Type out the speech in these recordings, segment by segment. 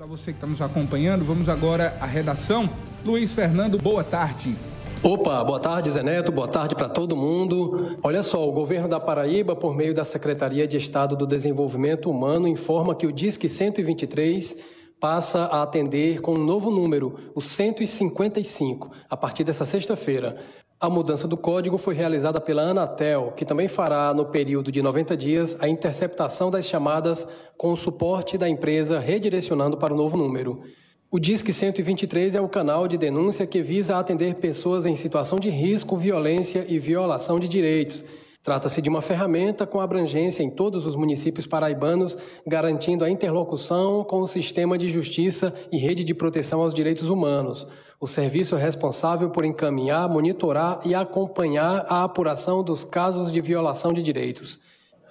Para você que está nos acompanhando, vamos agora à redação. Luiz Fernando, boa tarde. Opa, boa tarde, Zé Neto, boa tarde para todo mundo. Olha só, o governo da Paraíba, por meio da Secretaria de Estado do Desenvolvimento Humano, informa que o DISC 123 passa a atender com um novo número, o 155, a partir dessa sexta-feira. A mudança do código foi realizada pela Anatel, que também fará, no período de 90 dias, a interceptação das chamadas com o suporte da empresa redirecionando para o novo número. O DISC 123 é o canal de denúncia que visa atender pessoas em situação de risco, violência e violação de direitos. Trata-se de uma ferramenta com abrangência em todos os municípios paraibanos, garantindo a interlocução com o sistema de justiça e rede de proteção aos direitos humanos. O serviço é responsável por encaminhar, monitorar e acompanhar a apuração dos casos de violação de direitos.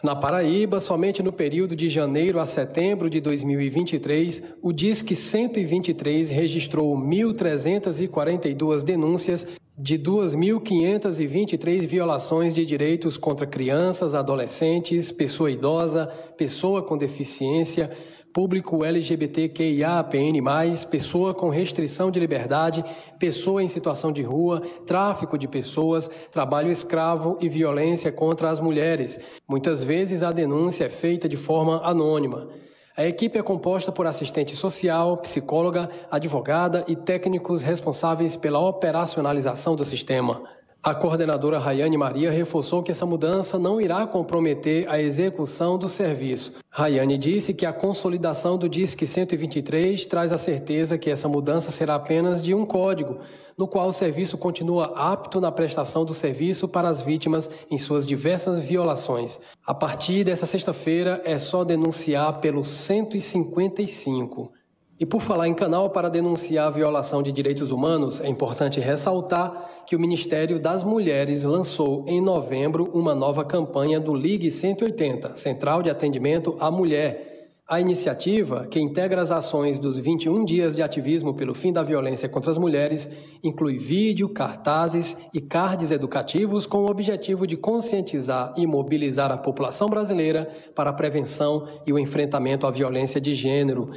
Na Paraíba, somente no período de janeiro a setembro de 2023, o DISC 123 registrou 1.342 denúncias de 2.523 violações de direitos contra crianças, adolescentes, pessoa idosa, pessoa com deficiência, público LGBTQIAPN+, pessoa com restrição de liberdade, pessoa em situação de rua, tráfico de pessoas, trabalho escravo e violência contra as mulheres. Muitas vezes a denúncia é feita de forma anônima. A equipe é composta por assistente social, psicóloga, advogada e técnicos responsáveis pela operacionalização do sistema. A coordenadora Rayane Maria reforçou que essa mudança não irá comprometer a execução do serviço. Rayane disse que a consolidação do DISC 123 traz a certeza que essa mudança será apenas de um código, no qual o serviço continua apto na prestação do serviço para as vítimas em suas diversas violações. A partir dessa sexta-feira é só denunciar pelo 155. E por falar em canal para denunciar a violação de direitos humanos, é importante ressaltar que o Ministério das Mulheres lançou em novembro uma nova campanha do Ligue 180, Central de Atendimento à Mulher. A iniciativa, que integra as ações dos 21 dias de ativismo pelo fim da violência contra as mulheres, inclui vídeo, cartazes e cards educativos com o objetivo de conscientizar e mobilizar a população brasileira para a prevenção e o enfrentamento à violência de gênero.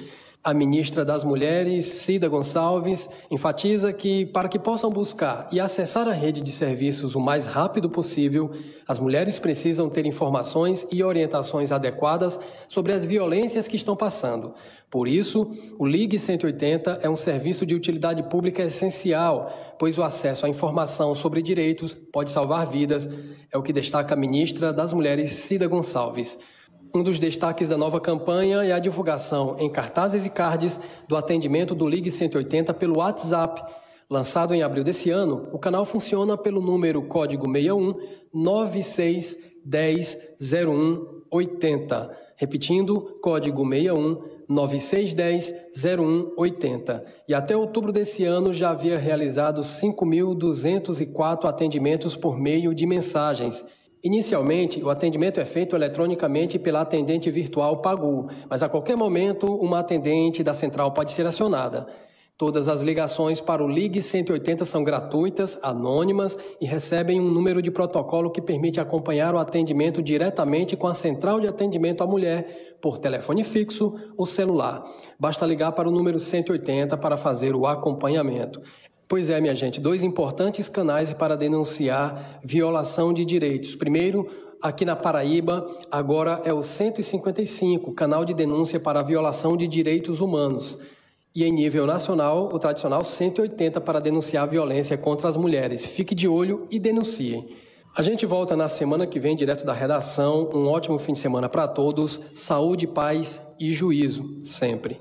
A ministra das Mulheres, Cida Gonçalves, enfatiza que, para que possam buscar e acessar a rede de serviços o mais rápido possível, as mulheres precisam ter informações e orientações adequadas sobre as violências que estão passando. Por isso, o Ligue 180 é um serviço de utilidade pública essencial, pois o acesso à informação sobre direitos pode salvar vidas, é o que destaca a ministra das Mulheres, Cida Gonçalves. Um dos destaques da nova campanha é a divulgação em cartazes e cards do atendimento do Ligue 180 pelo WhatsApp. Lançado em abril desse ano, o canal funciona pelo número código 61 9610 01 80. Repetindo, código 61 9610 01 80. E até outubro desse ano já havia realizado 5.204 atendimentos por meio de mensagens. Inicialmente, o atendimento é feito eletronicamente pela atendente virtual Pagu, mas a qualquer momento uma atendente da central pode ser acionada. Todas as ligações para o Ligue 180 são gratuitas, anônimas e recebem um número de protocolo que permite acompanhar o atendimento diretamente com a central de atendimento à mulher por telefone fixo ou celular. Basta ligar para o número 180 para fazer o acompanhamento. Pois é, minha gente, dois importantes canais para denunciar violação de direitos. Primeiro, aqui na Paraíba, agora é o 155, canal de denúncia para violação de direitos humanos. E em nível nacional, o tradicional 180 para denunciar violência contra as mulheres. Fique de olho e denuncie. A gente volta na semana que vem, direto da redação. Um ótimo fim de semana para todos. Saúde, paz e juízo, sempre.